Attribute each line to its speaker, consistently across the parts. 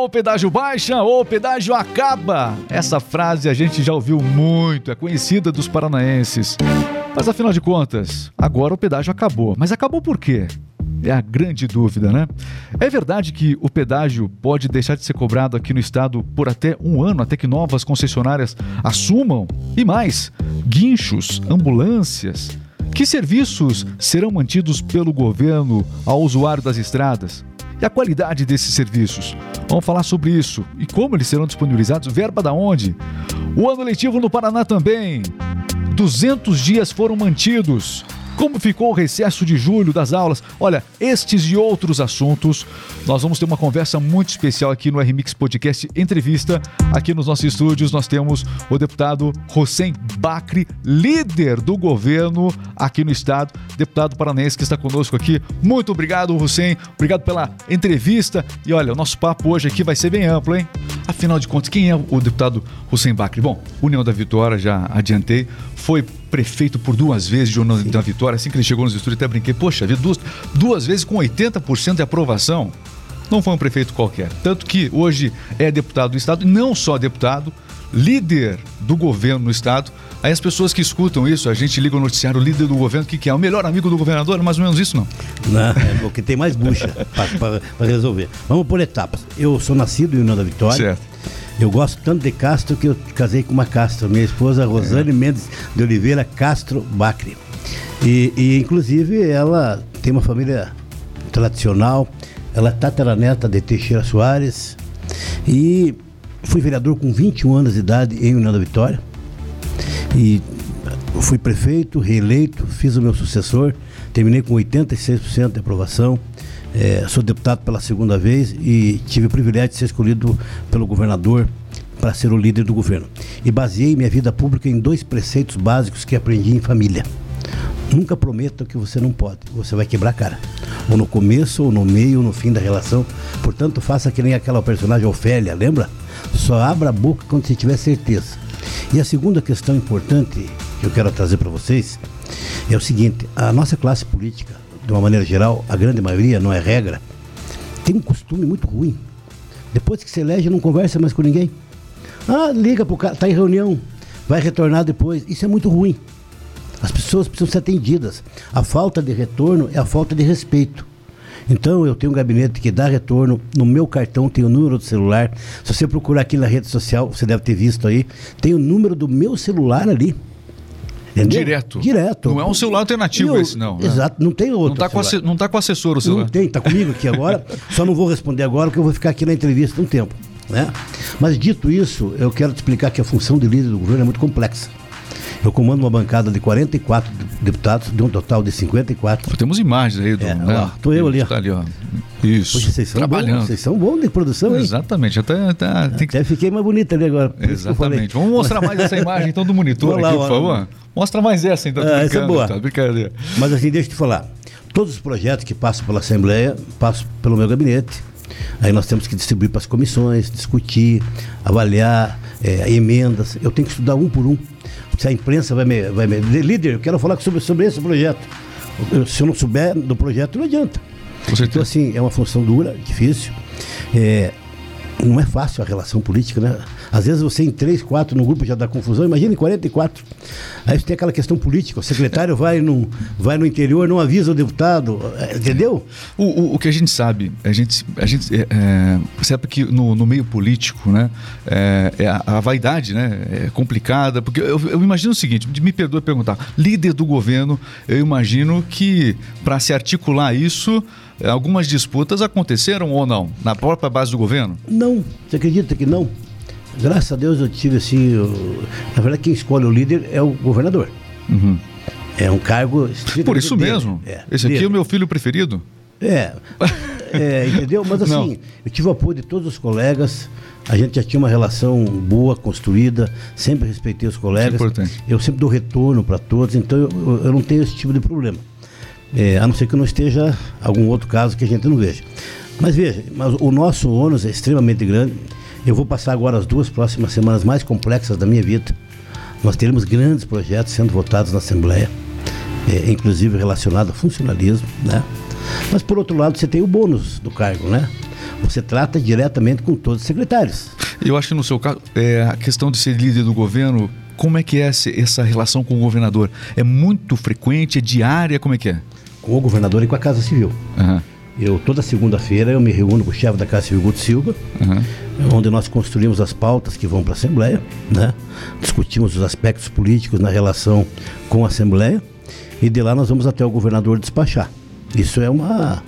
Speaker 1: Ou o pedágio baixa ou o pedágio acaba. Essa frase a gente já ouviu muito, é conhecida dos paranaenses. Mas afinal de contas, agora o pedágio acabou. Mas acabou por quê? É a grande dúvida, né? É verdade que o pedágio pode deixar de ser cobrado aqui no estado por até um ano, até que novas concessionárias assumam? E mais, guinchos, ambulâncias. Que serviços serão mantidos pelo governo ao usuário das estradas? E a qualidade desses serviços? Vamos falar sobre isso. E como eles serão disponibilizados? Verba da onde? O ano letivo no Paraná também. 200 dias foram mantidos. Como ficou o recesso de julho das aulas? Olha, estes e outros assuntos, nós vamos ter uma conversa muito especial aqui no RMix Podcast Entrevista. Aqui nos nossos estúdios nós temos o deputado Hussein Bacri, líder do governo aqui no estado, deputado paranaense que está conosco aqui. Muito obrigado, Hussein. Obrigado pela entrevista. E olha, o nosso papo hoje aqui vai ser bem amplo, hein? Afinal de contas, quem é o deputado Hussein Bacri? Bom, União da Vitória, já adiantei, foi prefeito por duas vezes de União da Vitória. Assim que ele chegou nos estúdios, até brinquei, poxa, duas, duas vezes com 80% de aprovação. Não foi um prefeito qualquer. Tanto que hoje é deputado do Estado, e não só deputado, líder do governo no Estado. Aí as pessoas que escutam isso, a gente liga o noticiário, o líder do governo, o que, que é? O melhor amigo do governador? É mais ou menos isso, não?
Speaker 2: Não, é porque tem mais bucha para resolver. Vamos por etapas. Eu sou nascido em União da Vitória.
Speaker 1: Certo.
Speaker 2: Eu gosto tanto de Castro que eu casei com uma Castro, minha esposa Rosane é. Mendes de Oliveira Castro Bacri. E, e, inclusive ela tem uma família tradicional, ela é tataraneta de Teixeira Soares e fui vereador com 21 anos de idade em União da Vitória. E fui prefeito, reeleito, fiz o meu sucessor, terminei com 86% de aprovação. É, sou deputado pela segunda vez e tive o privilégio de ser escolhido pelo governador para ser o líder do governo. E baseei minha vida pública em dois preceitos básicos que aprendi em família. Nunca prometa o que você não pode, você vai quebrar a cara. Ou no começo, ou no meio, ou no fim da relação. Portanto, faça que nem aquela personagem Ofélia, lembra? Só abra a boca quando você tiver certeza. E a segunda questão importante que eu quero trazer para vocês é o seguinte: a nossa classe política de uma maneira geral, a grande maioria, não é regra, tem um costume muito ruim. Depois que se elege, não conversa mais com ninguém. Ah, liga pro cara, tá em reunião, vai retornar depois. Isso é muito ruim. As pessoas precisam ser atendidas. A falta de retorno é a falta de respeito. Então, eu tenho um gabinete que dá retorno. No meu cartão tem o número do celular. Se você procurar aqui na rede social, você deve ter visto aí, tem o número do meu celular ali.
Speaker 1: Entendeu? Direto.
Speaker 2: Direto.
Speaker 1: Não é um celular alternativo eu, esse, não.
Speaker 2: Né? Exato, não tem outro.
Speaker 1: Não está com, não tá com assessor o celular.
Speaker 2: Não tem, está comigo aqui agora. só não vou responder agora, porque eu vou ficar aqui na entrevista um tempo. Né? Mas dito isso, eu quero te explicar que a função de líder do governo é muito complexa. Eu comando uma bancada de 44 deputados, de um total de 54.
Speaker 1: Temos imagens aí do. É,
Speaker 2: né? Eu ali.
Speaker 1: Tá ali, ó. Isso.
Speaker 2: Poxa, vocês são Trabalhando. Bons, vocês são bons de produção, hein?
Speaker 1: Exatamente. Até, tá,
Speaker 2: tem que... Até fiquei mais bonita ali agora.
Speaker 1: Exatamente. Vamos mostrar mais essa imagem então do monitor aqui, por favor. Mostra mais essa então.
Speaker 2: Ah, essa é boa. Tá, brincadeira. Mas assim, deixa eu te falar. Todos os projetos que passam pela Assembleia passam pelo meu gabinete. Aí nós temos que distribuir para as comissões, discutir, avaliar, é, emendas. Eu tenho que estudar um por um. Se a imprensa vai me. Vai me líder, eu quero falar sobre, sobre esse projeto. Eu, se eu não souber do projeto, não adianta. Então, assim, é uma função dura, difícil. É, não é fácil a relação política, né? Às vezes você em três, quatro no grupo já dá confusão, imagina em 44. Aí você tem aquela questão política, o secretário vai no, vai no interior, não avisa o deputado, é, entendeu?
Speaker 1: O, o, o que a gente sabe, a gente, a gente é, é, sabe que no, no meio político, né, é, é a, a, vaidade né, é complicada, porque eu, eu imagino o seguinte, me perdoe perguntar, líder do governo, eu imagino que para se articular isso algumas disputas aconteceram ou não? Na própria base do governo?
Speaker 2: Não. Você acredita que não? Graças a Deus eu tive assim. Eu... Na verdade, quem escolhe o líder é o governador.
Speaker 1: Uhum.
Speaker 2: É um cargo.
Speaker 1: Por isso dele. mesmo. É, Esse aqui dele. é o meu filho preferido.
Speaker 2: É. é entendeu? Mas assim, não. eu tive o apoio de todos os colegas. A gente já tinha uma relação boa, construída, sempre respeitei os colegas. É
Speaker 1: importante.
Speaker 2: Eu sempre dou retorno para todos, então eu, eu, não tenho esse tipo de problema. É, a não ser que não esteja algum outro caso que a gente não veja. Mas veja, mas o nosso ônus é extremamente grande. Eu vou passar agora as duas próximas semanas mais complexas da minha vida. Nós teremos grandes projetos sendo votados na Assembleia, é, inclusive relacionado ao funcionalismo, né? Mas por outro lado, você tem o bônus do cargo, né? você trata diretamente com todos os secretários.
Speaker 1: Eu acho que no seu caso, é, a questão de ser líder do governo, como é que é essa relação com o governador? É muito frequente, é diária, como é que é?
Speaker 2: Com o governador e com a Casa Civil. Uhum. Eu, toda segunda-feira, eu me reúno com o chefe da Casa Civil, Guto Silva, uhum. onde nós construímos as pautas que vão para a Assembleia, né? discutimos os aspectos políticos na relação com a Assembleia, e de lá nós vamos até o governador despachar. Isso é uma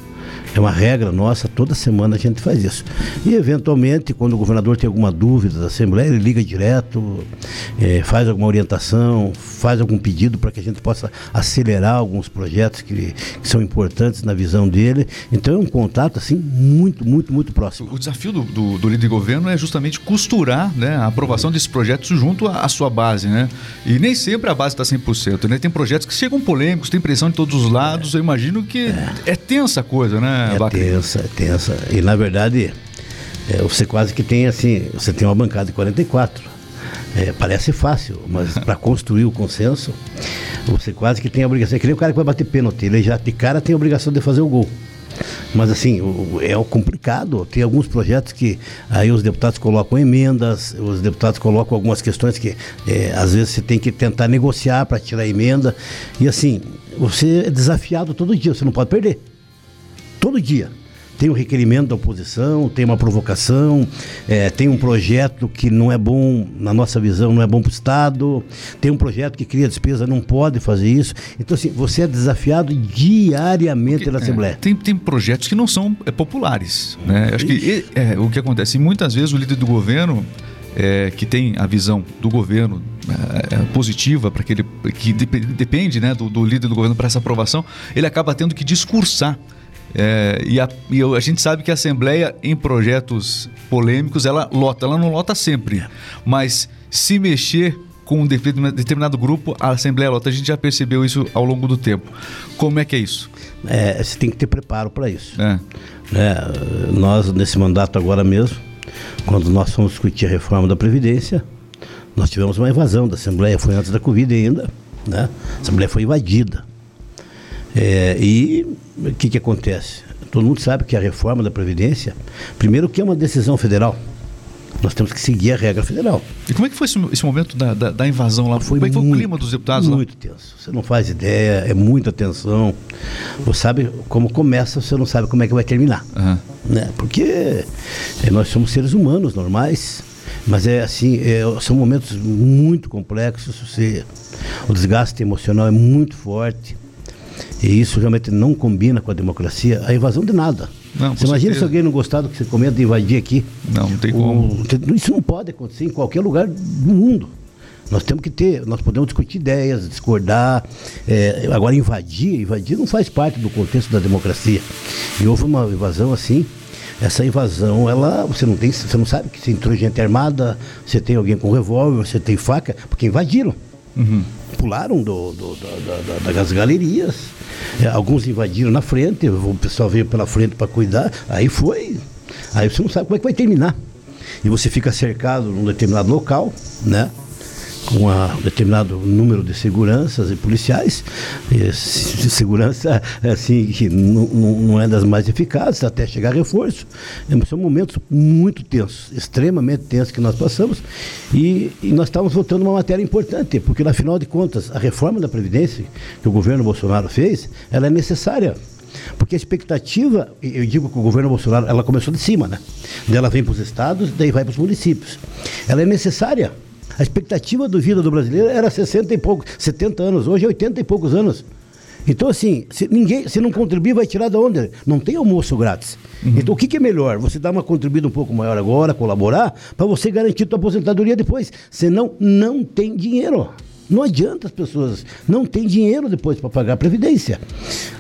Speaker 2: é uma regra nossa, toda semana a gente faz isso. E, eventualmente, quando o governador tem alguma dúvida da Assembleia, ele liga direto, é, faz alguma orientação, faz algum pedido para que a gente possa acelerar alguns projetos que, que, são importantes na visão dele. Então, é um contato, assim, muito, muito, muito próximo.
Speaker 1: O desafio do, do, do líder de governo é justamente costurar né, a aprovação desses projetos junto à, à sua base, né? E nem sempre a base está 100%, né? Tem projetos que chegam polêmicos, tem pressão de todos os lados. Eu imagino que é, é tensa a coisa, né?
Speaker 2: É bacana. tensa, é tensa. E na verdade, é, você quase que tem assim, você tem uma bancada de 44. É, parece fácil, mas para construir o consenso, você quase que tem a obrigação. É que nem o cara que vai bater pênalti, ele já de cara tem a obrigação de fazer o gol. Mas assim, é complicado. Tem alguns projetos que aí os deputados colocam emendas, os deputados colocam algumas questões que é, às vezes você tem que tentar negociar para tirar a emenda. E assim, você é desafiado todo dia, você não pode perder todo dia. Tem um requerimento da oposição, tem uma provocação, é, tem um projeto que não é bom, na nossa visão, não é bom para o Estado, tem um projeto que cria despesa, não pode fazer isso. Então, assim, você é desafiado diariamente Porque, na Assembleia. É,
Speaker 1: tem, tem projetos que não são é, populares. Né? Acho que é, o que acontece, muitas vezes o líder do governo é, que tem a visão do governo é, é positiva para aquele que depende né, do, do líder do governo para essa aprovação, ele acaba tendo que discursar é, e, a, e, a, gente sabe que a Assembleia, em projetos polêmicos, ela lota. Ela não lota sempre. Mas se mexer com um determinado grupo, a Assembleia lota. A gente já percebeu isso ao longo do tempo. Como é que é isso?
Speaker 2: É, você tem que ter preparo para isso. É. É, nós, nesse mandato agora mesmo, quando nós fomos discutir a reforma da Previdência, nós tivemos uma invasão da Assembleia, foi antes da Covid ainda. Né? A Assembleia foi invadida. É, e o que, que acontece? Todo mundo sabe que a reforma da Previdência, primeiro que é uma decisão federal. Nós temos que seguir a regra federal.
Speaker 1: E como é que foi esse, esse momento da, da, da, invasão lá? Foi como é que foi muito, o clima dos deputados
Speaker 2: muito lá? Muito tenso. Você não faz ideia, é muita tensão. Você sabe como começa, você não sabe como é que vai terminar. Uhum. Né? Porque é, nós somos seres humanos normais, mas é assim, é, são momentos muito complexos. Você, o desgaste emocional é muito forte e isso realmente não combina com a democracia, a invasão de nada. Não, você imagina certeza. se alguém não gostar do que você comenta de invadir aqui?
Speaker 1: Não, não tem como.
Speaker 2: isso não pode acontecer em qualquer lugar do mundo. Nós temos que ter, nós podemos discutir ideias, discordar. É, agora, invadir, invadir não faz parte do contexto da democracia. E houve uma invasão assim. Essa invasão, ela, você não tem, você não sabe que você entrou gente armada, você tem alguém com revólver, você tem faca, porque invadiram. Uhum. Pularam do, do, do, da, das galerias. É, alguns invadiram na frente, o pessoal veio pela frente para cuidar. Aí foi. Aí você não sabe como é que vai terminar. E você fica cercado num determinado local, né? Com um determinado número de seguranças e policiais. E segurança, assim, que não, não é das mais eficazes até chegar reforço. É, são momentos muito tensos, extremamente tensos que nós passamos. E, e nós estávamos votando uma matéria importante, porque, afinal de contas, a reforma da Previdência que o governo Bolsonaro fez, ela é necessária porque a expectativa, eu digo que o governo Bolsonaro, ela começou de cima, né? Ela vem para os estados, daí vai para os municípios. Ela é necessária a expectativa de vida do brasileiro era 60 e poucos, 70 anos, hoje é 80 e poucos anos. Então, assim, se ninguém, se não contribuir, vai tirar de onde? Não tem almoço grátis. Uhum. Então, o que, que, é melhor? Você dar uma contribuída um pouco maior agora, colaborar, para você garantir sua aposentadoria depois. Senão, não tem dinheiro. Não adianta as pessoas, não tem dinheiro depois para pagar a previdência.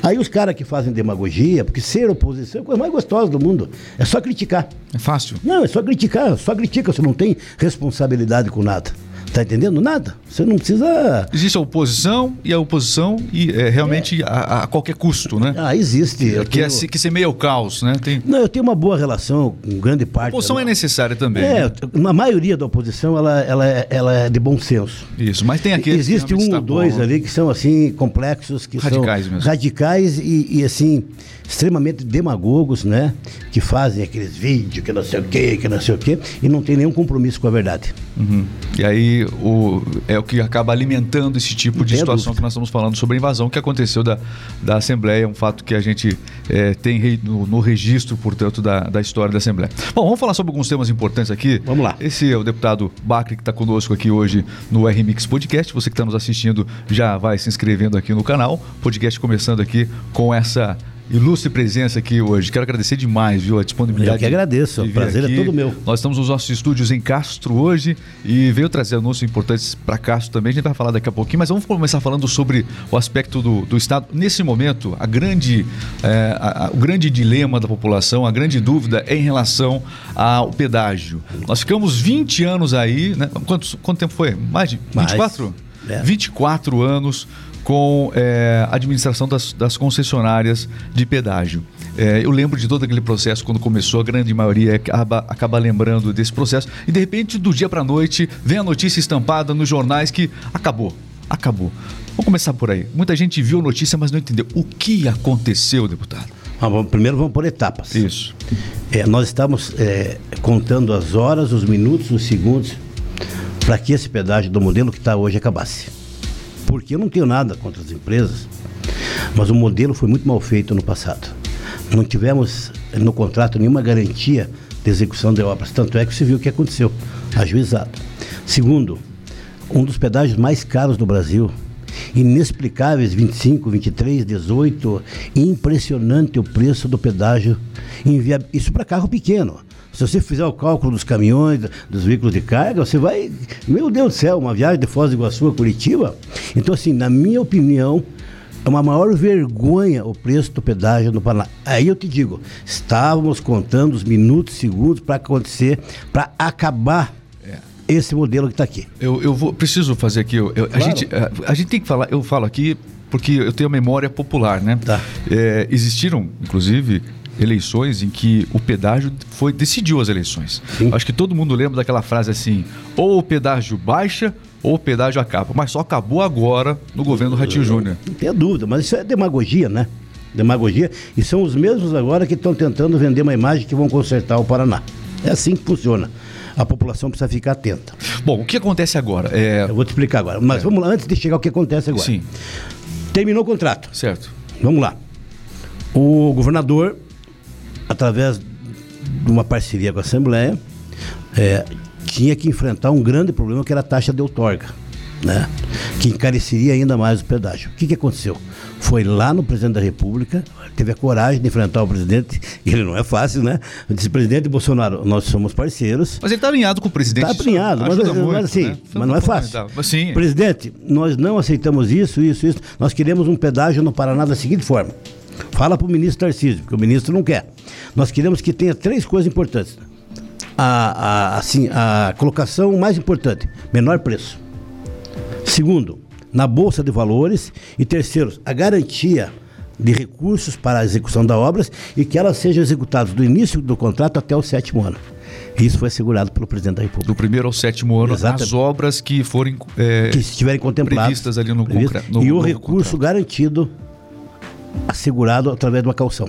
Speaker 2: Aí os caras que fazem demagogia, porque ser oposição é a coisa mais gostosa do mundo, é só criticar.
Speaker 1: É fácil?
Speaker 2: Não, é só criticar, só critica, você não tem responsabilidade com nada. Tá entendendo? Nada. Você não precisa.
Speaker 1: Existe a oposição e a oposição e é, realmente a, a qualquer custo, né?
Speaker 2: Ah, existe.
Speaker 1: Que, é,
Speaker 2: tenho-
Speaker 1: que semeia o caos, né? Tem...
Speaker 2: Não, eu tenho uma boa relação com grande parte.
Speaker 1: A oposição
Speaker 2: da-
Speaker 1: é necessária também.
Speaker 2: É,
Speaker 1: né?
Speaker 2: na maioria da oposição ela, ela, é- ela é de bom senso.
Speaker 1: Isso, mas tem aqueles que
Speaker 2: Existe um ou
Speaker 1: está
Speaker 2: dois
Speaker 1: bom.
Speaker 2: ali que são assim complexos, que
Speaker 1: Radicais
Speaker 2: são
Speaker 1: mesmo.
Speaker 2: radicais e, e, assim extremamente demagogos, né? Que fazem aqueles vídeos que não sei o quê, que não sei o quê, e não tem nenhum compromisso com a verdade.
Speaker 1: Uhum. E aí o, é o que acaba alimentando esse tipo de situação que nós estamos falando sobre a invasão que aconteceu da, da Assembleia, um fato que a gente é, tem no, no registro, portanto, da, da história da Assembleia. Bom, vamos falar sobre alguns temas importantes aqui.
Speaker 2: Vamos lá.
Speaker 1: Esse é o deputado Bacri que está conosco aqui hoje no RMix Podcast. Você que está nos assistindo já vai se inscrevendo aqui no canal. Podcast começando aqui com essa ilustre presença aqui hoje. Quero agradecer demais, viu, a disponibilidade.
Speaker 2: Eu que agradeço,
Speaker 1: de
Speaker 2: o prazer é
Speaker 1: aqui.
Speaker 2: todo meu.
Speaker 1: Nós estamos nos nossos estúdios em Castro hoje e veio trazer anúncios importantes para Castro também. A gente vai falar daqui a pouquinho, mas vamos começar falando sobre o aspecto do, do Estado. Nesse momento, a grande, é, a- a- o grande dilema da população, a grande dúvida é em relação ao pedágio. Nós ficamos 20 anos aí, né? Quantos, quanto tempo foi? Mais de
Speaker 2: Mais.
Speaker 1: 24?
Speaker 2: É.
Speaker 1: 24 anos com é, a administração das, das concessionárias de pedágio. É, eu lembro de todo aquele processo quando começou, a grande maioria acaba, acaba lembrando desse processo, e de repente, do dia para a noite, vem a notícia estampada nos jornais que acabou, acabou. Vamos começar por aí. Muita gente viu a notícia, mas não entendeu. O que aconteceu, deputado?
Speaker 2: Ah, vamos- primeiro vamos por etapas.
Speaker 1: Isso.
Speaker 2: É, nós estamos é, contando as horas, os minutos, os segundos para que esse pedágio do modelo que está hoje acabasse. Porque eu não tenho nada contra as empresas, mas o modelo foi muito mal feito no passado. Não tivemos no contrato nenhuma garantia de execução de obras. Tanto é que você viu o que aconteceu, ajuizado. Segundo, um dos pedágios mais caros do Brasil. Inexplicáveis 25, 23, 18. Impressionante o preço do pedágio. Isso para carro pequeno. Se você fizer o cálculo dos caminhões, dos veículos de carga, você vai. Meu Deus do céu, uma viagem de Foz do Iguaçu a Curitiba. Então, assim, na minha opinião, é uma maior vergonha o preço do pedágio no Paraná. Aí eu te digo, estávamos contando os minutos, segundos para acontecer, para acabar esse modelo que está aqui.
Speaker 1: Eu, eu vou, preciso fazer aqui. eu- eu- a,
Speaker 2: Claro.
Speaker 1: gente, a, a gente tem que falar, eu falo aqui porque eu tenho a memória popular, né?
Speaker 2: Tá.
Speaker 1: É, existiram, inclusive, eleições em que o pedágio foi decidiu as eleições.
Speaker 2: Sim.
Speaker 1: Acho que todo mundo lembra daquela frase assim: ou o pedágio baixa ou o pedágio acaba. Mas só acabou agora no governo do Ratinho Júnior.
Speaker 2: Não tenha dúvida, mas isso é demagogia, né? Demagogia. E são os mesmos agora que estão tentando vender uma imagem que vão consertar o Paraná. É assim que funciona. A população precisa ficar atenta.
Speaker 1: Bom, o que acontece agora? É,
Speaker 2: Eu vou te explicar agora. Mas vamos lá, antes de chegar ao que acontece agora.
Speaker 1: sim,
Speaker 2: Terminou o contrato.
Speaker 1: certo.
Speaker 2: Vamos lá. O governador, através de uma parceria com a Assembleia, é, tinha que enfrentar um grande problema que era a taxa de outorga, né? que encareceria ainda mais o pedágio. O que, que aconteceu? Foi lá no presidente da República, teve a coragem de enfrentar o presidente, e ele não é fácil, né? Disse, presidente Bolsonaro, nós somos parceiros,
Speaker 1: Mas ele está alinhado com o presidente.
Speaker 2: Está alinhado, mas, mas
Speaker 1: muito,
Speaker 2: assim,
Speaker 1: né?
Speaker 2: mas não é fácil.
Speaker 1: Mas sim.
Speaker 2: Presidente, nós não aceitamos isso, isso, isso. Nós queremos um pedágio no Paraná da seguinte forma. Fala para o ministro Tarcísio, porque o ministro não quer. Nós queremos que tenha três coisas importantes. A, a, assim, a colocação mais importante, menor preço. Segundo, na Bolsa de Valores. E terceiro, a garantia de recursos para a execução das obras e que elas sejam executadas do início do contrato até o sétimo ano. Isso foi assegurado pelo presidente da República.
Speaker 1: Do primeiro ao sétimo ano,
Speaker 2: Exatamente.
Speaker 1: as obras que forem. é,
Speaker 2: que estiverem contemplados.
Speaker 1: previstas ali no concre- no-
Speaker 2: e o
Speaker 1: no
Speaker 2: recurso
Speaker 1: contrato.
Speaker 2: garantido, assegurado através de uma calção.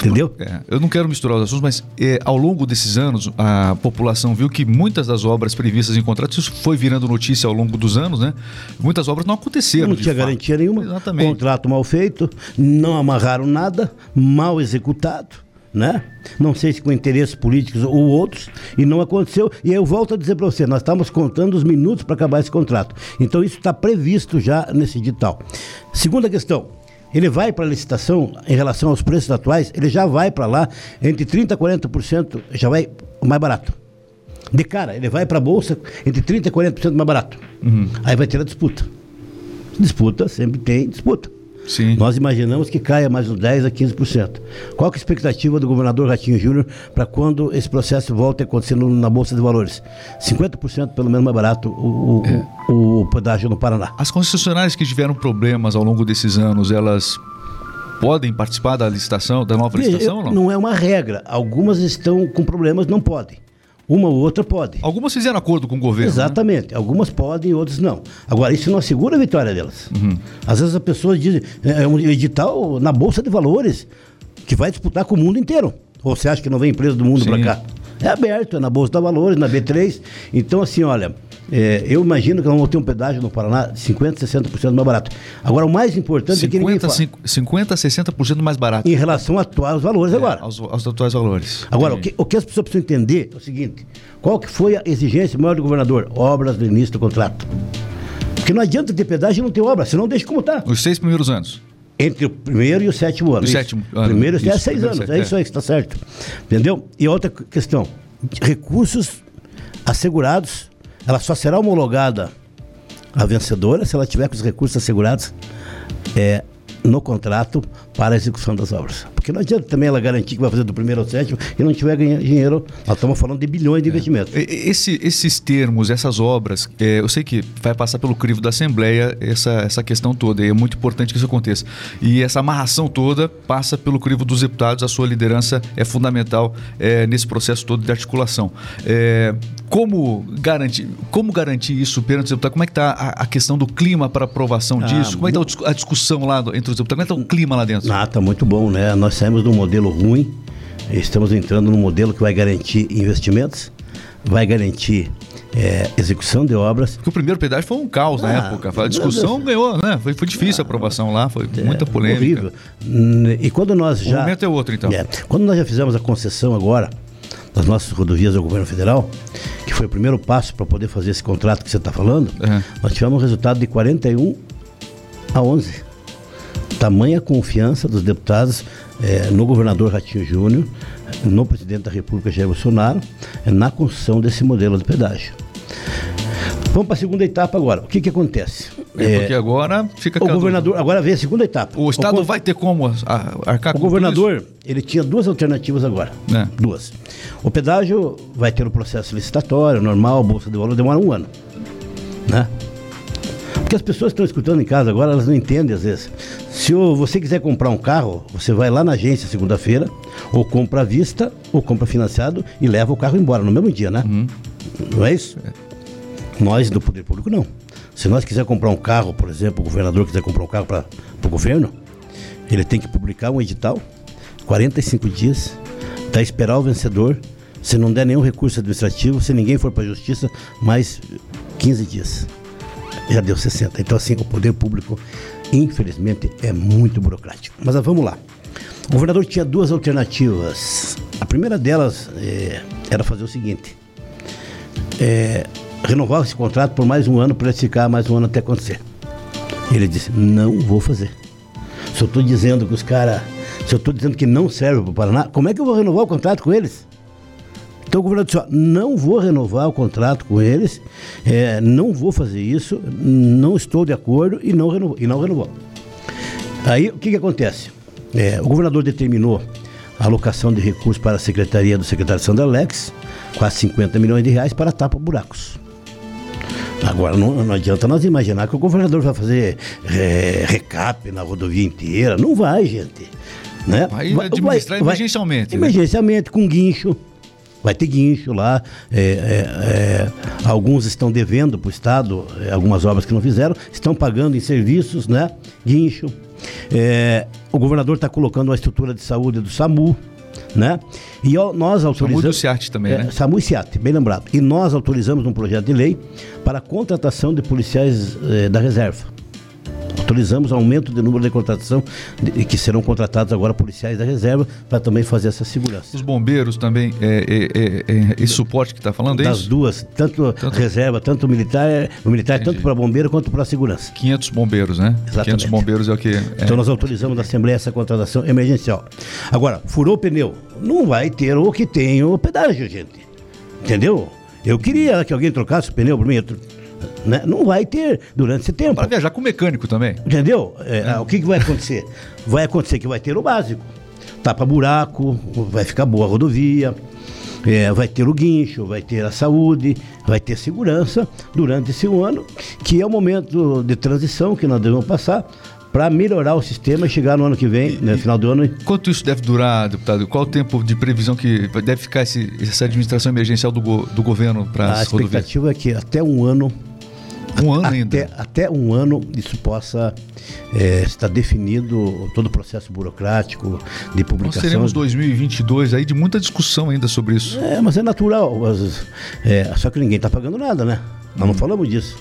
Speaker 2: Entendeu?
Speaker 1: É, eu não quero misturar os assuntos, mas é, ao longo desses anos a população viu que muitas das obras previstas em contratos, isso foi virando notícia ao longo dos anos, né? Muitas obras não aconteceram.
Speaker 2: Não tinha
Speaker 1: fato.
Speaker 2: garantia nenhuma.
Speaker 1: Exatamente.
Speaker 2: Contrato mal feito, não amarraram nada, mal executado, né? Não sei se com interesses políticos ou outros, e não aconteceu. E eu volto a dizer para você, nós estamos contando os minutos para acabar esse contrato. Então isso está previsto já nesse edital. Segunda questão. Ele vai para a licitação em relação aos preços atuais, ele já vai para lá entre 30% e 40%, já vai mais barato. De cara, ele vai para a bolsa entre 30% e 40% mais barato. Aí vai ter a disputa. Disputa, sempre tem disputa.
Speaker 1: Sim.
Speaker 2: Nós imaginamos que caia mais uns 10 a 15%. Qual é a expectativa do governador Ratinho Júnior para quando esse processo volte a acontecer no- na Bolsa de Valores? 50% pelo menos mais barato o,
Speaker 1: É.
Speaker 2: o, o pedágio no Paraná.
Speaker 1: As concessionárias que tiveram problemas ao longo desses anos, elas podem participar da licitação, da nova licitação ou não?
Speaker 2: é uma regra. Algumas estão com problemas, não podem. Uma ou outra pode.
Speaker 1: Algumas fizeram acordo com o governo. né?
Speaker 2: Exatamente. Algumas podem, outras não. Agora, isso não assegura a vitória delas.
Speaker 1: Uhum.
Speaker 2: Às vezes as pessoas dizem, é um edital na Bolsa de Valores, que vai disputar com o mundo inteiro. Ou você acha que não vem empresa do mundo para cá? É aberto, é na Bolsa de Valores, na B3. Então, assim, olha, é, eu imagino que nós vamos ter um pedágio no Paraná de 50%, 60% mais barato. Agora, o mais importante é que ninguém
Speaker 1: 50,
Speaker 2: fala.
Speaker 1: cinco- 50 a 60% mais barato.
Speaker 2: Em relação a atuais valores agora.
Speaker 1: É, aos, aos atuais valores.
Speaker 2: Agora, o que, o que as pessoas precisam entender é o seguinte: qual que foi a exigência maior do governador? Obras no início do contrato. Porque não adianta ter pedágio e não ter obra, senão deixa como está.
Speaker 1: Os seis primeiros anos.
Speaker 2: Entre o primeiro e o sétimo ano.
Speaker 1: O
Speaker 2: isso.
Speaker 1: sétimo ano,
Speaker 2: Primeiro e até seis
Speaker 1: primeiro
Speaker 2: anos. É
Speaker 1: é.
Speaker 2: isso aí que está certo. Entendeu? E outra questão: recursos assegurados, ela só será homologada a vencedora se ela tiver com os recursos assegurados é, no contrato para a execução das obras. Porque não adianta também ela garantir que vai fazer do primeiro ao sétimo e não tiver dinheiro. Nós estamos falando de bilhões de investimentos.
Speaker 1: E- e- Esse- esses termos, essas obras, é, eu sei que vai passar pelo crivo da Assembleia essa, essa questão toda, e é muito importante que isso aconteça. E essa amarração toda passa pelo crivo dos deputados, a sua liderança é fundamental é, nesse processo todo de articulação. É, como, garantir, como garantir isso perante os deputados? Como é que está a, a questão do clima para aprovação
Speaker 2: Ah,
Speaker 1: disso? Como é que está a discussão lá entre os deputados? Como é que está o clima lá dentro?
Speaker 2: Ah, tá muito bom, né? Nós saímos de um modelo ruim, estamos entrando num modelo que vai garantir investimentos, vai garantir é, execução de obras.
Speaker 1: Porque o primeiro pedágio foi um caos na
Speaker 2: Ah,
Speaker 1: época. A discussão ganhou, né? Foi, foi difícil a aprovação lá, foi muita polêmica.
Speaker 2: Horrível. Hum, E quando nós
Speaker 1: O
Speaker 2: já.
Speaker 1: momento é outro, então.
Speaker 2: É, quando nós já fizemos a concessão agora das nossas rodovias do governo federal, que foi o primeiro passo para poder fazer esse contrato que você está falando,
Speaker 1: Uhum.
Speaker 2: nós tivemos um resultado de 41 a 11. Tamanha confiança dos deputados eh, no governador Ratinho Júnior, no presidente da República Jair Bolsonaro, eh, na construção desse modelo de pedágio. Vamos para a segunda etapa agora. O que, que acontece?
Speaker 1: É,
Speaker 2: Eh,
Speaker 1: porque agora fica
Speaker 2: o governador, agora vem a segunda etapa.
Speaker 1: O Estado
Speaker 2: con-
Speaker 1: vai ter como arcar
Speaker 2: o
Speaker 1: com
Speaker 2: governador, ele tinha duas alternativas agora.
Speaker 1: É.
Speaker 2: Duas. O pedágio vai ter o processo licitatório, normal, bolsa de valor, demora um ano. Né? Porque as pessoas que estão escutando em casa agora, elas não entendem às vezes. Se você quiser comprar um carro, você vai lá na agência segunda-feira, ou compra à vista, ou compra financiado e leva o carro embora no mesmo dia, né?
Speaker 1: Uhum.
Speaker 2: Não é isso? Nós do Poder Público não. Se nós quiser comprar um carro, por exemplo, o governador quiser comprar um carro para o governo, ele tem que publicar um edital, 45 dias, tá esperar o vencedor. Se não der nenhum recurso administrativo, se ninguém for para a justiça, mais 15 dias. Já deu 60. Então, assim, o poder público, infelizmente, é muito burocrático. Mas ah, vamos lá. O governador tinha duas alternativas. A primeira delas eh, era fazer o seguinte: é, renovar esse contrato por mais um ano para ficar mais um ano até acontecer. Ele disse: não vou fazer. Se eu estou dizendo que os caras. Se eu estou dizendo que não serve para o Paraná, como é que eu vou renovar o contrato com eles? Então o governador disse: ó, não vou renovar o contrato com eles, é, não vou fazer isso, não estou de acordo e não renovou. E não renovou. Aí o que, que acontece? É, o governador determinou a alocação de recursos para a secretaria do secretário Sandro Alex, quase 50 milhões de reais para tapa-buracos. Agora, não, não adianta nós imaginar que o governador vai fazer é, recap na rodovia inteira. Não vai, gente. Né?
Speaker 1: Vai administrar emergencialmente, né?
Speaker 2: Emergencialmente, com guincho. Vai ter guincho lá. é, é, é, alguns estão devendo para o Estado é, algumas obras que não fizeram, estão pagando em serviços, né? Guincho. É, o governador está colocando uma estrutura de saúde do SAMU, né? E nós autorizamos.
Speaker 1: do SEAT também, né?
Speaker 2: SAMU e SEAT, bem lembrado. E nós autorizamos um projeto de lei para a contratação de policiais da reserva. Autorizamos aumento do número de contratação, de, que serão contratados agora policiais da reserva, para também fazer essa segurança.
Speaker 1: Os bombeiros também, é, é, é, é, esse suporte que está falando, é
Speaker 2: Das
Speaker 1: isso?
Speaker 2: duas, tanto,
Speaker 1: Tanto-
Speaker 2: reserva, tanto militar, o militar tanto para bombeiro quanto para segurança.
Speaker 1: 500 bombeiros, né?
Speaker 2: Exatamente.
Speaker 1: 500 bombeiros é o que... é.
Speaker 2: Então nós autorizamos na Assembleia essa contratação emergencial. Agora, furou o pneu, não vai ter o que tem o pedágio, gente. Entendeu? Eu queria que alguém trocasse o pneu por mim. Né? Não vai ter durante esse tempo.
Speaker 1: Para viajar com mecânico também.
Speaker 2: Entendeu? É, O que, que vai acontecer? Vai acontecer que vai ter o básico. Tapa buraco, vai ficar boa a rodovia, é, vai ter o guincho, vai ter a saúde, vai ter segurança durante esse ano, que é o momento de transição que nós devemos passar para melhorar o sistema e chegar no ano que vem, no final do ano.
Speaker 1: Quanto isso deve durar, deputado? Qual o tempo de previsão que deve ficar esse, essa administração emergencial do, go- do governo para
Speaker 2: A
Speaker 1: as rodovias?
Speaker 2: expectativa é que até um ano
Speaker 1: Um ano
Speaker 2: até,
Speaker 1: ainda.
Speaker 2: até um ano isso possa é, estar definido todo o processo burocrático de
Speaker 1: Nós
Speaker 2: publicação.
Speaker 1: teremos 2022 aí de muita discussão ainda sobre isso.
Speaker 2: É, mas é natural. mas, é, só que ninguém está pagando nada, né? Nós
Speaker 1: Hum.
Speaker 2: não falamos disso.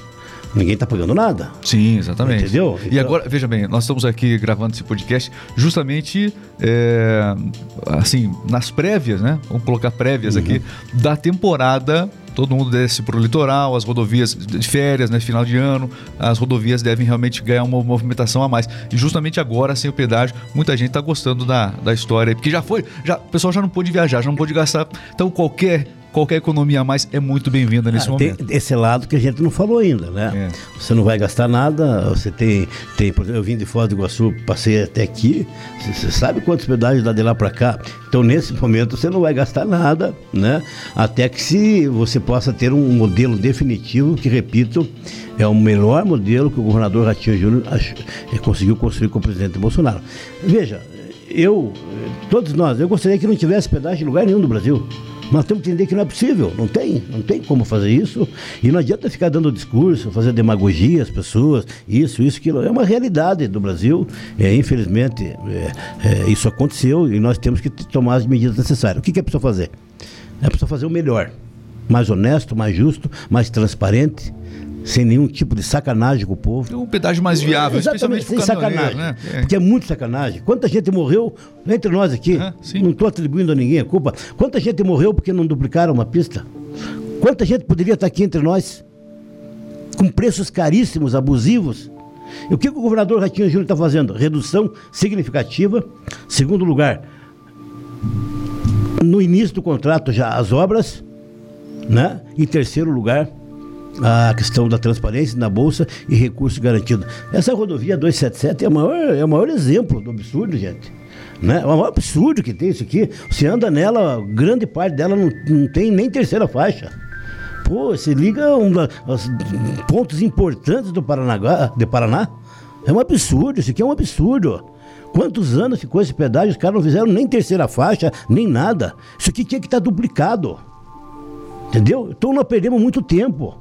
Speaker 2: Ninguém está pagando nada.
Speaker 1: Sim, exatamente.
Speaker 2: Entendeu?
Speaker 1: E
Speaker 2: Então-
Speaker 1: agora, veja bem, nós estamos aqui gravando esse podcast justamente é, assim, nas prévias, né? Vamos colocar prévias
Speaker 2: Uhum.
Speaker 1: aqui, da temporada. Todo mundo desce para o litoral, as rodovias de férias, né? Final de ano, as rodovias devem realmente ganhar uma movimentação a mais. E justamente agora, sem o pedágio, muita gente está gostando da, da história. Porque já foi, já, o pessoal já não pôde viajar, já não pôde gastar. Então qualquer, qualquer economia a mais é muito bem-vinda nesse
Speaker 2: Ah, tem
Speaker 1: momento.
Speaker 2: esse lado que a gente não falou ainda, né?
Speaker 1: É.
Speaker 2: Você não vai gastar nada, você tem, tem, por exemplo, eu vim de Foz do Iguaçu, passei até aqui, você, sabe quantos pedágios dá de lá para cá? Então, nesse momento, você não vai gastar nada, né? Até que se você possa ter um modelo definitivo, que, repito, é o melhor modelo que o governador Ratinho Júnior eh, conseguiu construir com o presidente Bolsonaro. Veja, eu, eh, todos nós, eu gostaria que não tivesse pedágio em lugar nenhum do Brasil. Nós temos que entender que não é possível, não tem, não tem como fazer isso. E não adianta ficar dando discurso, fazer demagogia às pessoas, isso, isso, aquilo. É uma realidade do Brasil. É, infelizmente, é, é, isso aconteceu e nós temos que tomar as medidas necessárias. O que, que é preciso fazer? É preciso fazer o melhor. Mais honesto, mais justo, mais transparente, sem nenhum tipo de sacanagem com o povo.
Speaker 1: Um pedágio mais viável,
Speaker 2: Exatamente,
Speaker 1: especialmente
Speaker 2: sem sacanagem.
Speaker 1: né? É.
Speaker 2: Porque é muito sacanagem. Quanta gente morreu entre nós aqui?
Speaker 1: É,
Speaker 2: não estou atribuindo a ninguém a culpa. Quanta gente morreu porque não duplicaram uma pista? Quanta gente poderia estar aqui entre nós com preços caríssimos, abusivos? E o que, que o governador Ratinho Júnior está fazendo? Redução significativa. Segundo lugar, no início do contrato já as obras, né? Em terceiro lugar, a questão da transparência na bolsa e recurso garantido. Essa rodovia 277 é o maior, é o maior exemplo do absurdo, gente. Né? É maior absurdo que tem isso aqui. Você anda nela, grande parte dela não, não tem nem terceira faixa. Pô, você liga um dos pontos importantes do Paraná, de Paraná. É um absurdo, isso aqui é um absurdo. Quantos anos ficou esse pedágio? Os caras não fizeram nem terceira faixa, nem nada. Isso aqui tinha que estar duplicado. Entendeu? Então nós perdemos muito tempo.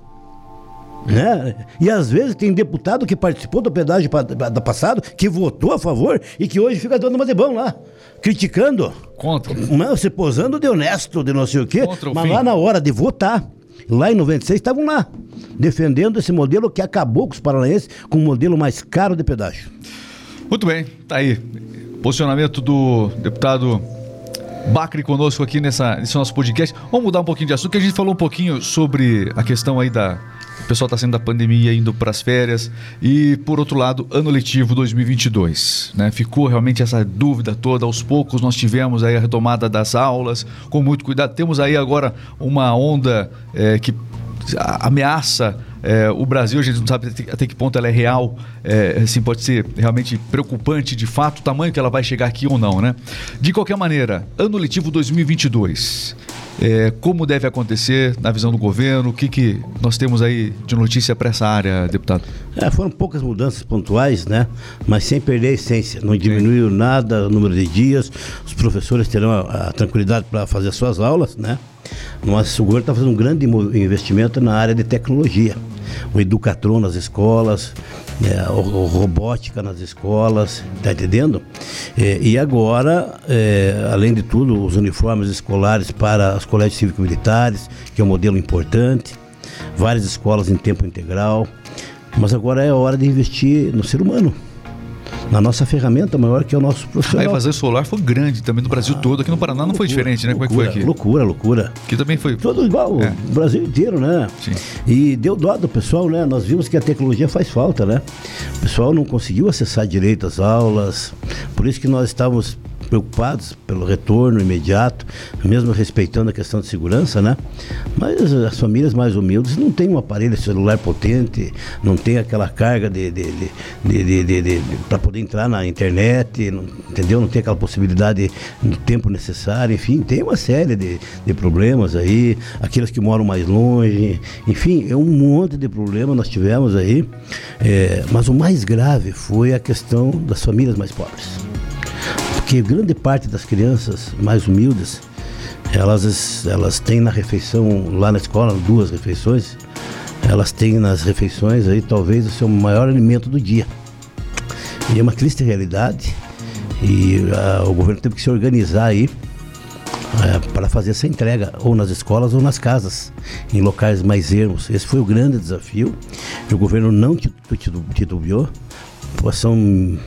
Speaker 2: Né? E às vezes tem deputado que participou do pedágio da passado, que votou a favor e que hoje fica dando uma de bom lá, criticando.
Speaker 1: Contra.
Speaker 2: Mas se posando de honesto, de não sei o quê.
Speaker 1: Contra o
Speaker 2: mas
Speaker 1: fim.
Speaker 2: lá na hora de votar, lá em 96, estavam lá, defendendo esse modelo que acabou com os paranaenses com o modelo mais caro de pedágio.
Speaker 1: Muito bem, tá aí. Posicionamento do deputado Bacri conosco aqui nessa, nesse nosso podcast. Vamos mudar um pouquinho de assunto, que a gente falou um pouquinho sobre a questão aí da. O pessoal está saindo da pandemia, indo para as férias. E, por outro lado, ano letivo 2022. Né? Ficou realmente essa dúvida toda. Aos poucos nós tivemos aí a retomada das aulas, com muito cuidado. Temos aí agora uma onda eh, que ameaça é, o Brasil, a gente não sabe até, até que ponto ela é real, é, assim, pode ser realmente preocupante de fato o tamanho que ela vai chegar aqui ou não, né? De qualquer maneira, ano letivo 2022, é, como deve acontecer na visão do governo? O que, que nós temos aí de notícia para essa área, deputado?
Speaker 2: É, foram poucas mudanças pontuais, né? Mas sem perder a essência. Não diminuiu nada o número de dias. Os professores terão a, a tranquilidade para fazer suas aulas, né? O governo está fazendo um grande investimento na área de tecnologia. O Educatron nas escolas, é, o, o robótica nas escolas, tá entendendo? É, e agora, é, além de tudo, os uniformes escolares para os colégios cívico-militares, que é um modelo importante, várias escolas em tempo integral. Mas agora é hora de investir no ser humano, na nossa ferramenta maior que é o nosso
Speaker 1: A
Speaker 2: profissional.
Speaker 1: evasão solar foi grande também no Brasil todo. Aqui no Paraná não foi diferente, né? Como é que foi
Speaker 2: Loucura,
Speaker 1: aqui?
Speaker 2: Loucura, loucura.
Speaker 1: Aqui também foi.
Speaker 2: Todo igual,
Speaker 1: É.
Speaker 2: o Brasil inteiro, né?
Speaker 1: Sim.
Speaker 2: E deu dó do pessoal, né? Nós vimos que a tecnologia faz falta, né? O pessoal não conseguiu acessar direito às aulas, por isso que nós estávamos preocupados pelo retorno imediato, mesmo respeitando a questão de segurança, né? Mas as famílias mais humildes não têm um aparelho celular potente, não tem aquela carga de, de, de, de para poder entrar na internet, não, entendeu? Não tem aquela possibilidade no tempo necessário, enfim, tem uma série de, de problemas aí, aqueles que moram mais longe, enfim, é um monte de problemas nós tivemos aí, é, mas o mais grave foi a questão das famílias mais pobres porque grande parte das crianças mais humildes, elas, elas têm na refeição, lá na escola, duas refeições, elas têm nas refeições aí talvez o seu maior alimento do dia. E é uma triste realidade e a, o governo teve que se organizar aí é, para fazer essa entrega, ou nas escolas ou nas casas, em locais mais ermos. Esse foi o grande desafio. O governo não titubeou. São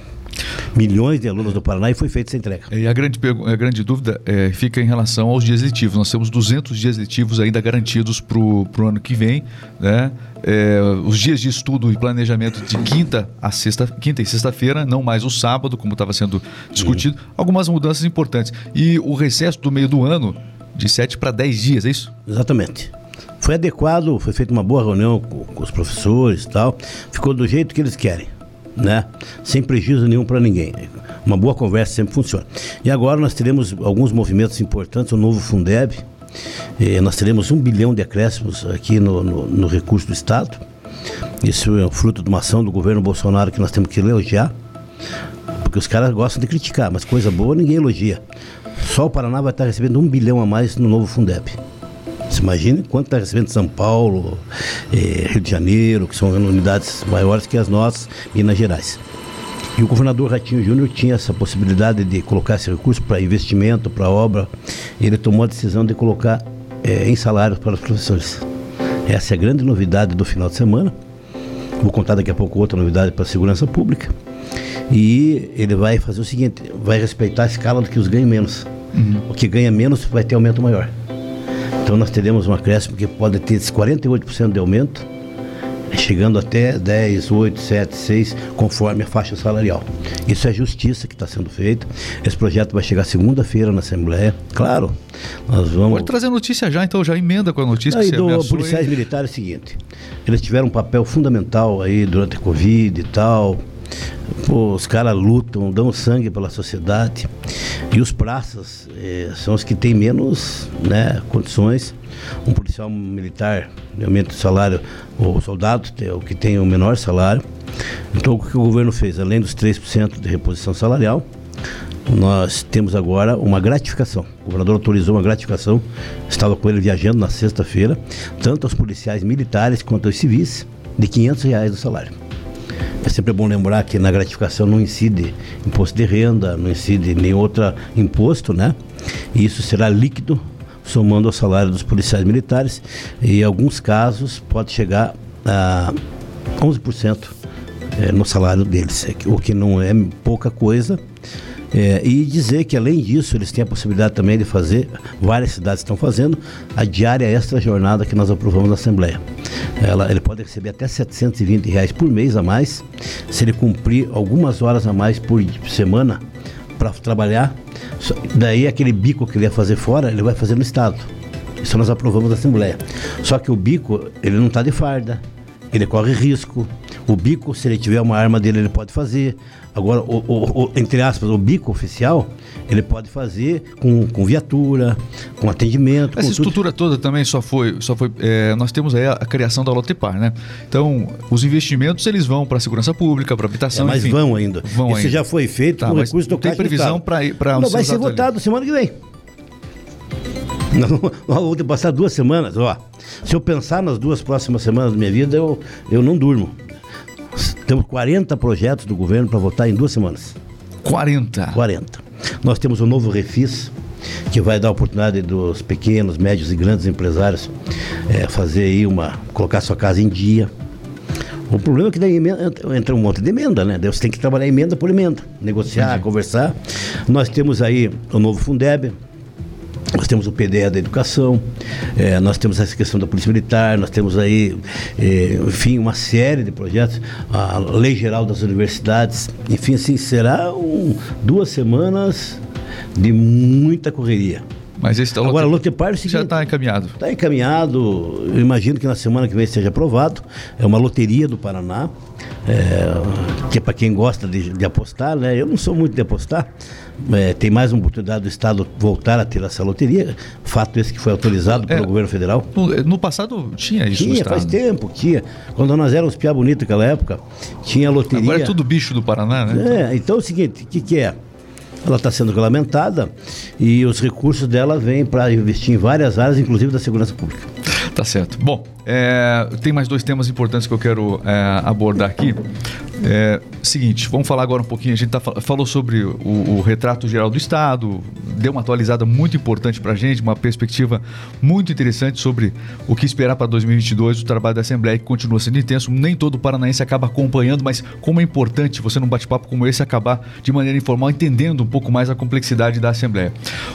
Speaker 2: milhões de alunos do Paraná e foi feita essa entrega.
Speaker 1: E a grande, a grande dúvida é, fica em relação aos dias letivos. Nós temos 200 dias letivos ainda garantidos para o ano que vem, né? É, os dias de estudo e planejamento de quinta a sexta, quinta e sexta-feira, não mais o sábado, como estava sendo discutido. Sim. Algumas mudanças importantes. E o recesso do meio do ano de 7 para 10 dias, é isso?
Speaker 2: Exatamente. Foi adequado, foi feita uma boa reunião com, com os professores e tal. Ficou do jeito que eles querem né? Sem prejuízo nenhum para ninguém. Uma boa conversa sempre funciona. E agora nós teremos alguns movimentos importantes, o novo Fundeb. Eh, nós teremos um bilhão de acréscimos aqui no, no, no, recurso do Estado. Isso é fruto de uma ação do governo Bolsonaro que nós temos que elogiar. Porque os caras gostam de criticar, mas coisa boa ninguém elogia. Só o Paraná vai estar recebendo um bilhão a mais no novo Fundeb. Você imagina quanto está recebendo São Paulo, eh, Rio de Janeiro, que são unidades maiores que as nossas, Minas Gerais. E o governador Ratinho Júnior tinha essa possibilidade de colocar esse recurso para investimento, para obra. E ele tomou a decisão de colocar eh, em salários para os professores. Essa é a grande novidade do final de semana. Vou contar daqui a pouco outra novidade para a segurança pública. E ele vai fazer o seguinte: vai respeitar a escala do que os ganha menos. Uhum. O que ganha menos vai ter aumento maior. Então nós teremos um acréscimo que pode ter 48% de aumento, chegando até 10, 8, 7, 6, conforme a faixa salarial. Isso é justiça que está sendo feita. Esse projeto vai chegar segunda-feira na Assembleia. Claro, nós vamos.
Speaker 1: Pode trazer notícia já, então já emenda com a notícia
Speaker 2: aí, que você do policiais militares é o seguinte: eles tiveram um papel fundamental aí durante a Covid e tal. Pô, os caras lutam, dão sangue pela sociedade. E os praças eh, são os que têm menos né, condições. Um policial militar, realmente o salário, o soldado é o que tem o menor salário. Então o que o governo fez? Além dos 3% de reposição salarial, nós temos agora uma gratificação. O governador autorizou uma gratificação, estava com ele viajando na sexta-feira, tanto aos policiais militares quanto aos civis, de 500 reais do salário. É sempre bom lembrar que na gratificação não incide imposto de renda, não incide nem outro imposto, né? E isso será líquido, somando ao salário dos policiais militares, e em alguns casos pode chegar a 11% é, no salário deles, o que não é pouca coisa é, e dizer que, além disso, eles têm a possibilidade também de fazer, várias cidades estão fazendo, a diária extra jornada que nós aprovamos na Assembleia. Ela, ele pode receber até 720 reais por mês a mais, se ele cumprir algumas horas a mais por semana para trabalhar. Daí, aquele bico que ele ia fazer fora, ele vai fazer no Estado. Isso nós aprovamos na Assembleia. Só que o bico, ele não está de farda, ele corre risco. O bico, se ele tiver uma arma dele, ele pode fazer. Agora, o, o, o, entre aspas, o bico oficial, ele pode fazer com, com viatura, com atendimento.
Speaker 1: Essa
Speaker 2: com
Speaker 1: estrutura
Speaker 2: tudo.
Speaker 1: toda também só foi. Só foi é, nós temos aí a, a, criação da Lotepar, né? Então, os investimentos eles vão para a segurança pública, para habitação.
Speaker 2: É, mas
Speaker 1: enfim,
Speaker 2: vão ainda. Vão Isso ainda. já foi feito tá, com recurso do
Speaker 1: Tem previsão para.
Speaker 2: Não, vai ser votado ali. semana que vem. Nós vamos passar duas semanas, ó. Se eu pensar nas duas próximas semanas da minha vida, eu, eu não durmo. Temos 40 projetos do governo para votar em duas semanas.
Speaker 1: 40?
Speaker 2: 40. Nós temos o novo Refis, que vai dar a oportunidade dos pequenos, médios e grandes empresários é, fazer aí uma. colocar sua casa em dia. O problema é que daí entra um monte de emenda, né? Daí você tem que trabalhar emenda por emenda, negociar, Entendi. conversar. Nós temos aí o novo Fundeb, nós temos o PDE da educação, é, nós temos essa questão da Polícia Militar, nós temos aí, é, enfim, uma série de projetos, a Lei Geral das Universidades, enfim, assim, será um, duas semanas de muita correria.
Speaker 1: Mas esse tá
Speaker 2: Agora, lote par é o seguinte,
Speaker 1: já está encaminhado.
Speaker 2: Está encaminhado, eu imagino que na semana que vem seja aprovado. É uma loteria do Paraná, é, que é para quem gosta de, de, apostar, né? Eu não sou muito de apostar. É, tem mais uma oportunidade do Estado voltar a ter essa loteria. Fato esse que foi autorizado é, pelo governo federal.
Speaker 1: No, no, passado tinha isso
Speaker 2: Tinha, faz tempo, tinha. Quando nós éramos piá bonito naquela época, tinha loteria.
Speaker 1: Agora é tudo bicho do Paraná,
Speaker 2: né? É, então é o seguinte, o que, que é? Ela está sendo regulamentada e os recursos dela vêm para investir em várias áreas, inclusive da segurança pública.
Speaker 1: Tá certo. Bom, é, tem mais dois temas importantes que eu quero é, abordar aqui. É, seguinte, vamos falar agora um pouquinho. A gente tá, falou sobre o, o, retrato geral do Estado, deu uma atualizada muito importante para a gente, uma perspectiva muito interessante sobre o que esperar para 2022. O trabalho da Assembleia que continua sendo intenso. Nem todo paranaense acaba acompanhando, mas como é importante você num bate-papo como esse acabar de maneira informal, entendendo um pouco mais a complexidade da Assembleia.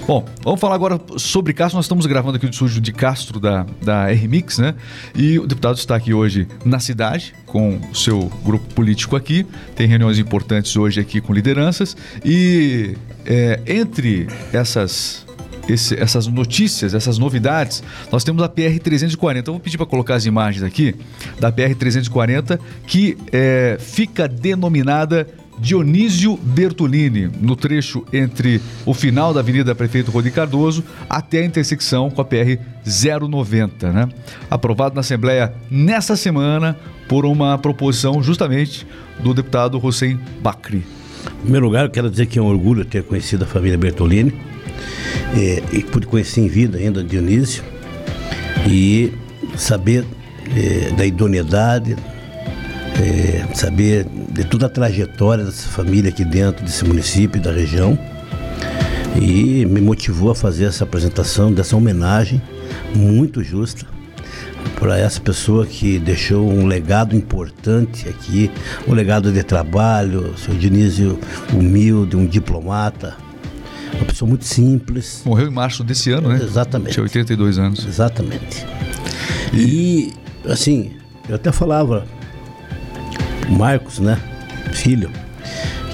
Speaker 1: Bom, vamos falar agora sobre Castro. Nós estamos gravando aqui do estúdio de Castro da, da RMix, né? E o deputado está aqui hoje na cidade com o seu grupo político aqui. Tem reuniões importantes hoje aqui com lideranças. E é, entre essas esse, essas notícias, essas novidades, nós temos a PR-340. Eu vou pedir para colocar as imagens aqui da PR-340, que é, fica denominada Dionísio Bertolini, no trecho entre o final da Avenida Prefeito Rodi Cardoso até a intersecção com a PR 090, né? Aprovado na Assembleia nessa semana por uma proposição justamente do deputado Hussein Bakri.
Speaker 2: Em primeiro lugar, eu quero dizer que é um orgulho ter conhecido a família Bertolini é, e pude conhecer em vida ainda Dionísio e saber é, da idoneidade, é, saber de toda a trajetória dessa família aqui dentro desse município e da região. E me motivou a fazer essa apresentação, dessa homenagem muito justa para essa pessoa que deixou um legado importante aqui, um legado de trabalho, o seu Dionísio humilde, um diplomata, uma pessoa muito simples.
Speaker 1: Morreu em março desse ano, né?
Speaker 2: Exatamente.
Speaker 1: Tinha 82 anos.
Speaker 2: Exatamente. E, assim, eu até falava Marcos, né, filho,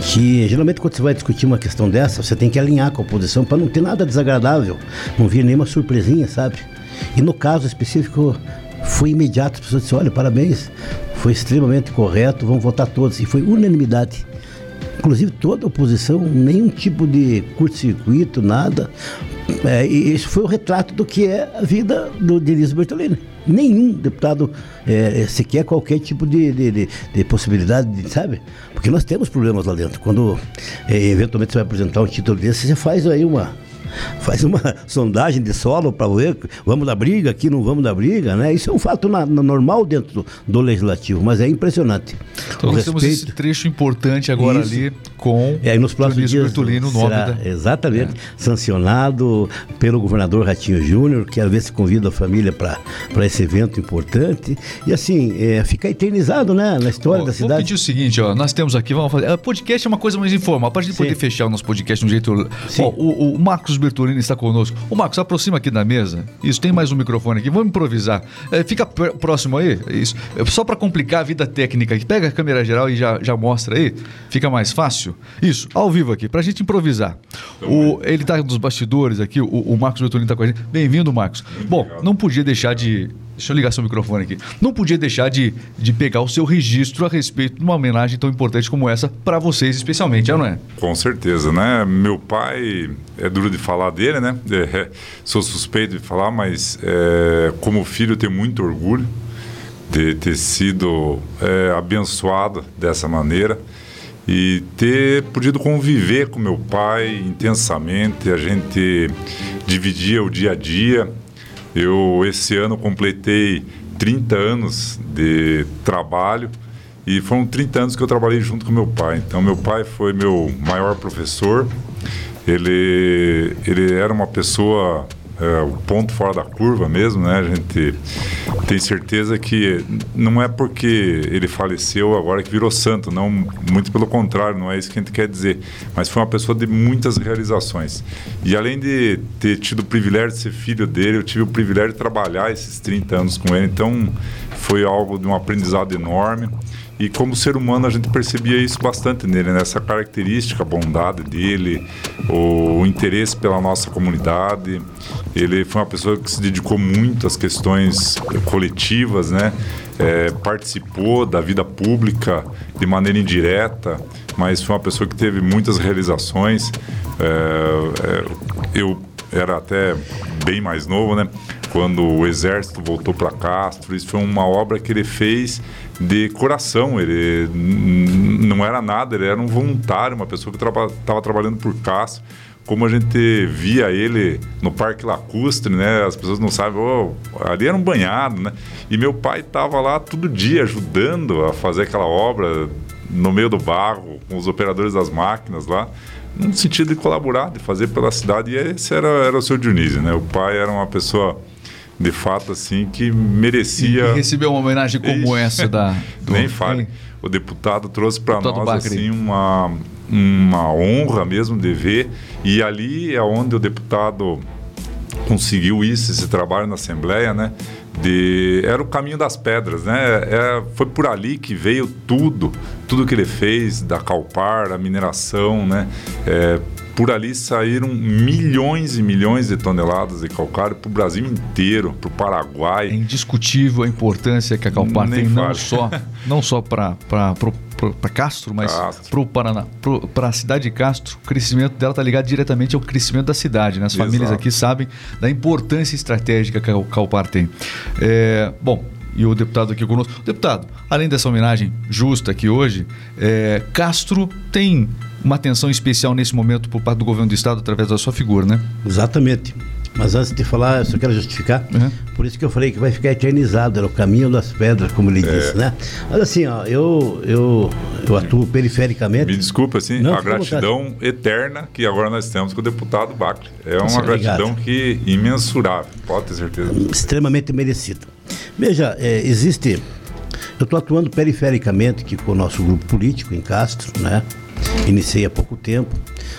Speaker 2: que geralmente quando você vai discutir uma questão dessa, você tem que alinhar com a oposição para não ter nada desagradável, não vir nenhuma surpresinha, sabe? E no caso específico, foi imediato, as pessoas disseram, olha, parabéns, foi extremamente correto, vamos votar todos. E foi unanimidade. Inclusive toda a oposição, nenhum tipo de curto-circuito, nada. É, e isso foi o retrato do que é a vida do Denise Bertolini nenhum deputado é, é, sequer qualquer tipo de, de, de, de, possibilidade, de, sabe? Porque nós temos problemas lá dentro. Quando é, eventualmente você vai apresentar um título desse, você faz aí uma faz uma sondagem de solo para ver, vamos dar briga aqui, não vamos dar briga, né? Isso é um fato na, na normal dentro do, do, legislativo, mas é impressionante.
Speaker 1: Então o nós respeito, temos esse trecho importante agora isso, ali com
Speaker 2: é, nos próximos dias Bertolino,
Speaker 1: o nome
Speaker 2: da... Exatamente, é. sancionado pelo governador Ratinho Júnior, que às vezes convida a família para esse evento importante. E assim, é, fica eternizado né, na história da cidade. Vou
Speaker 1: pedir o seguinte, ó, nós temos aqui, vamos fazer. Podcast é uma coisa mais informal, para a gente Sim. poder fechar o nosso podcast de um jeito. Ó, o, o Marcos Bertolini está conosco. O Marcos, aproxima aqui da mesa. Isso, tem mais um microfone aqui. Vamos improvisar. É, fica próximo aí. Isso. É, só para complicar a vida técnica aqui. Pega a câmera geral e já, já mostra aí. Fica mais fácil. Isso, ao vivo aqui, para a gente improvisar. O, ele está nos bastidores aqui, o, o Marcos Bertolini está com a gente. Bem-vindo, Marcos. Bom, não podia deixar de Deixa eu ligar seu microfone aqui. Não podia deixar de, de pegar o seu registro a respeito de uma homenagem tão importante como essa para vocês, especialmente, não é?
Speaker 3: Com certeza, né? Meu pai, é duro de falar dele, né? É, sou suspeito de falar, mas é, como filho tenho muito orgulho de ter sido é, abençoado dessa maneira e ter podido conviver com meu pai intensamente. A gente dividia o dia a dia eu, esse ano, completei 30 anos de trabalho e foram 30 anos que eu trabalhei junto com meu pai. Então, meu pai foi meu maior professor. Ele, ele era uma pessoa é, o ponto fora da curva mesmo, né? A gente tem certeza que não é porque ele faleceu agora que virou santo, não, muito pelo contrário, não é isso que a gente quer dizer. Mas foi uma pessoa de muitas realizações. E além de ter tido o privilégio de ser filho dele, eu tive o privilégio de trabalhar esses 30 anos com ele, então foi algo de um aprendizado enorme. E como ser humano a gente percebia isso bastante nele, nessa né? característica, a bondade dele, o, o, interesse pela nossa comunidade. Ele foi uma pessoa que se dedicou muito às questões coletivas, né? É, participou da vida pública de maneira indireta, mas foi uma pessoa que teve muitas realizações. É, é, eu era até bem mais novo, né? Quando o exército voltou para Castro, isso foi uma obra que ele fez de coração. Ele não era nada, ele era um voluntário, uma pessoa que estava traba trabalhando por Castro. Como a gente via ele no Parque Lacustre, né? As pessoas não sabem, oh, ali era um banhado, né? E meu pai estava lá todo dia ajudando a fazer aquela obra no meio do barro, com os operadores das máquinas lá no sentido de colaborar, de fazer pela cidade. E esse era, era o seu Dionísio, né? O pai era uma pessoa de fato assim que merecia.
Speaker 1: E receber uma homenagem como Ixi, essa da.
Speaker 3: Do... Nem fale. O deputado trouxe para nós Bacri. assim uma uma honra mesmo de ver e ali é onde o deputado conseguiu isso, esse trabalho na Assembleia, né? De, era o caminho das pedras, né? É, foi por ali que veio tudo, tudo que ele fez da Calpar, a mineração, né? É, por ali saíram milhões e milhões de toneladas de calcário para o Brasil inteiro, para o Paraguai.
Speaker 1: É indiscutível a importância que a Calpar Nem tem, não só, não só para para Castro, mas para o Paraná, para a cidade de Castro, o crescimento dela está ligado diretamente ao crescimento da cidade. Né? As Exato. famílias aqui sabem da importância estratégica que a Calpar tem. É, bom, e o deputado aqui conosco. Deputado, além dessa homenagem justa aqui hoje, é, Castro tem uma atenção especial nesse momento por parte do governo do estado através da sua figura, né?
Speaker 2: Exatamente. Mas antes de falar, eu só quero justificar. Uhum. Por isso que eu falei que vai ficar eternizado, era o caminho das pedras, como ele é. disse, né? Mas assim, ó, eu, eu, eu atuo perifericamente.
Speaker 3: Me desculpa, assim, Não, a gratidão vontade. eterna que agora nós temos com o deputado Bacre. É uma Sim, gratidão obrigado. que imensurável, pode ter certeza.
Speaker 2: Extremamente merecida. Veja, é, existe. Eu estou atuando perifericamente aqui com o nosso grupo político em Castro, né? Iniciei há pouco tempo.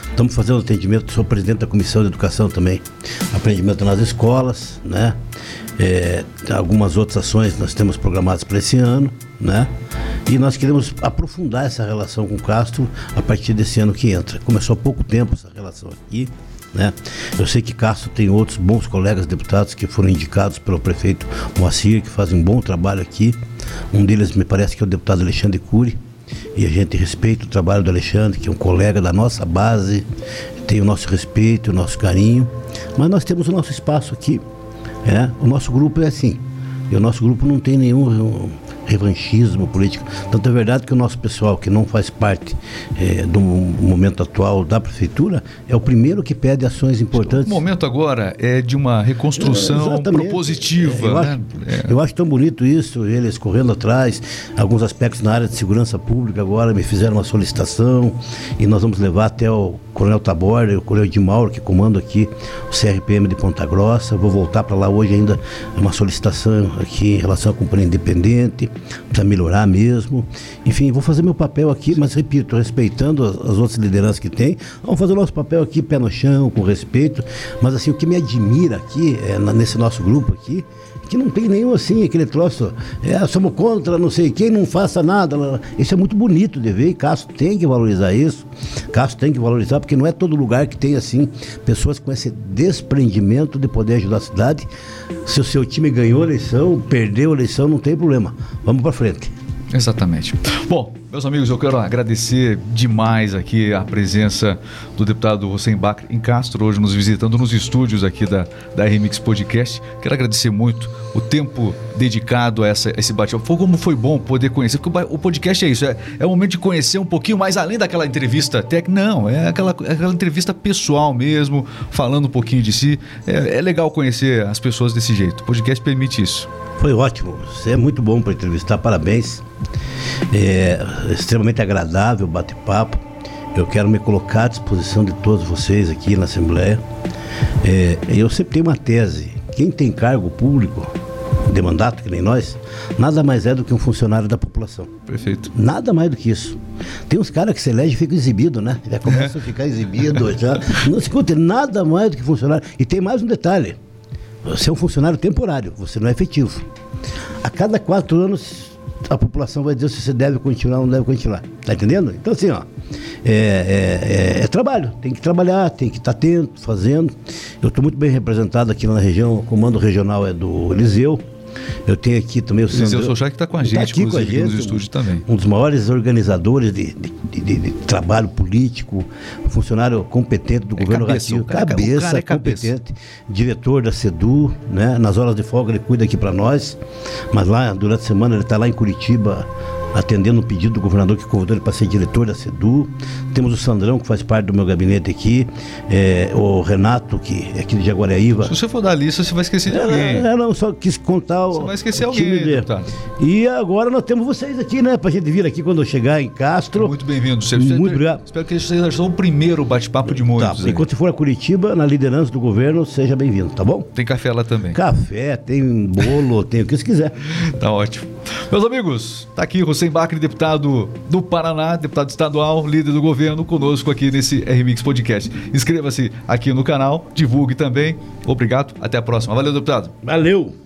Speaker 2: Estamos fazendo atendimento, sou presidente da Comissão de Educação também. Atendimento nas escolas, né? É, algumas outras ações nós temos programadas para esse ano, né? E nós queremos aprofundar essa relação com o Castro a partir desse ano que entra. Começou há pouco tempo essa relação aqui, né? Eu sei que Castro tem outros bons colegas deputados que foram indicados pelo prefeito Moacir, que fazem um bom trabalho aqui. Um deles me parece que é o deputado Alexandre Cury, e a gente respeita o trabalho do Alexandre, que é um colega da nossa base, tem o nosso respeito, o nosso carinho, mas nós temos o nosso espaço aqui. É? O nosso grupo é assim. E o nosso grupo não tem nenhum revanchismo político. Tanto é verdade que o nosso pessoal, que não faz parte é, do momento atual da prefeitura, é o primeiro que pede ações importantes.
Speaker 1: O momento agora é de uma reconstrução é, propositiva.
Speaker 2: É, eu,
Speaker 1: né?
Speaker 2: acho, é. eu acho tão bonito isso, eles correndo atrás, alguns aspectos na área de segurança pública agora me fizeram uma solicitação e nós vamos levar até o Coronel Taborda, o Coronel de Mauro, que comanda aqui o CRPM de Ponta Grossa. Vou voltar para lá hoje ainda, uma solicitação aqui em relação à companhia independente precisa melhorar mesmo. Enfim, vou fazer meu papel aqui, mas repito, respeitando as, as, outras lideranças que tem, vamos fazer o nosso papel aqui, pé no chão, com respeito. Mas assim, o que me admira aqui, é, nesse nosso grupo aqui, que não tem nenhum assim, aquele troço, é, somos contra não sei quem, não faça nada. Isso é muito bonito de ver e Castro tem que valorizar isso. Castro tem que valorizar, porque não é todo lugar que tem assim, pessoas com esse desprendimento de poder ajudar a cidade. Se o seu time ganhou a eleição, perdeu a eleição, não tem problema. Vamos para frente.
Speaker 1: Exatamente. Bom, meus amigos, eu quero agradecer demais aqui a presença do deputado Hussein Bacri em Castro, hoje nos visitando nos estúdios aqui da, da Remix Podcast. Quero agradecer muito o tempo dedicado a, essa, a esse bate-papo. Foi como foi bom poder conhecer, porque o podcast é isso, é, é o momento de conhecer um pouquinho mais além daquela entrevista técnica. Não, é aquela, é aquela entrevista pessoal mesmo, falando um pouquinho de si. É, é legal conhecer as pessoas desse jeito. O podcast permite isso.
Speaker 2: Foi ótimo. Você é muito bom para entrevistar. Parabéns. É extremamente agradável o bate-papo. Eu quero me colocar à disposição de todos vocês aqui na Assembleia. É, eu sempre tenho uma tese. Quem tem cargo público de mandato, que nem nós, nada mais é do que um funcionário da população.
Speaker 1: Perfeito.
Speaker 2: Nada mais do que isso. Tem uns caras que se elegem e ficam exibidos, né? Já começam a ficar exibidos. Já. Não escute, nada mais do que funcionário. E tem mais um detalhe. Você é um funcionário temporário, você não é efetivo. A cada quatro anos a população vai dizer se você deve continuar ou não deve continuar. Tá entendendo? Então, assim, ó, é, é, é, é trabalho. Tem que trabalhar, tem que estar atento, fazendo. Eu estou muito bem representado aqui na região, o comando regional é do Eliseu. Eu tenho aqui também o
Speaker 1: Eliseu Sandro... Souchá que está com a tá gente, tá aqui com a gente, nos estúdios também.
Speaker 2: Um dos maiores organizadores de, de, de, de trabalho político, funcionário competente do é governo cabeça, Ratinho, cabeça, é competente, diretor da SEDU, né? nas horas de folga ele cuida aqui para nós, mas lá, durante a semana, ele está lá em Curitiba atendendo o pedido do governador que convidou ele para ser diretor da SEDU. Temos o Sandrão, que faz parte do meu gabinete aqui, é, o Renato, que é aqui de Jaguariaíva.
Speaker 1: Se você for dar lista, você vai esquecer de alguém. É,
Speaker 2: é não, só quis contar
Speaker 1: o. Você vai esquecer o alguém. De...
Speaker 2: E agora nós temos vocês aqui, né, para a gente vir aqui quando chegar em Castro.
Speaker 1: Muito bem-vindo.
Speaker 2: Muito obrigado.
Speaker 1: Espero que seja só o primeiro bate-papo de muitos.
Speaker 2: Tá, enquanto for a Curitiba, na liderança do governo, seja bem-vindo, tá bom?
Speaker 1: Tem café lá também.
Speaker 2: Café, tem bolo, tem o que você quiser.
Speaker 1: Tá ótimo. Meus amigos, tá aqui Hussein Bacri, deputado do Paraná, deputado estadual, líder do governo, conosco aqui nesse RMix Podcast. Inscreva-se aqui no canal, divulgue também. Obrigado, até a próxima. Valeu, deputado.
Speaker 2: Valeu.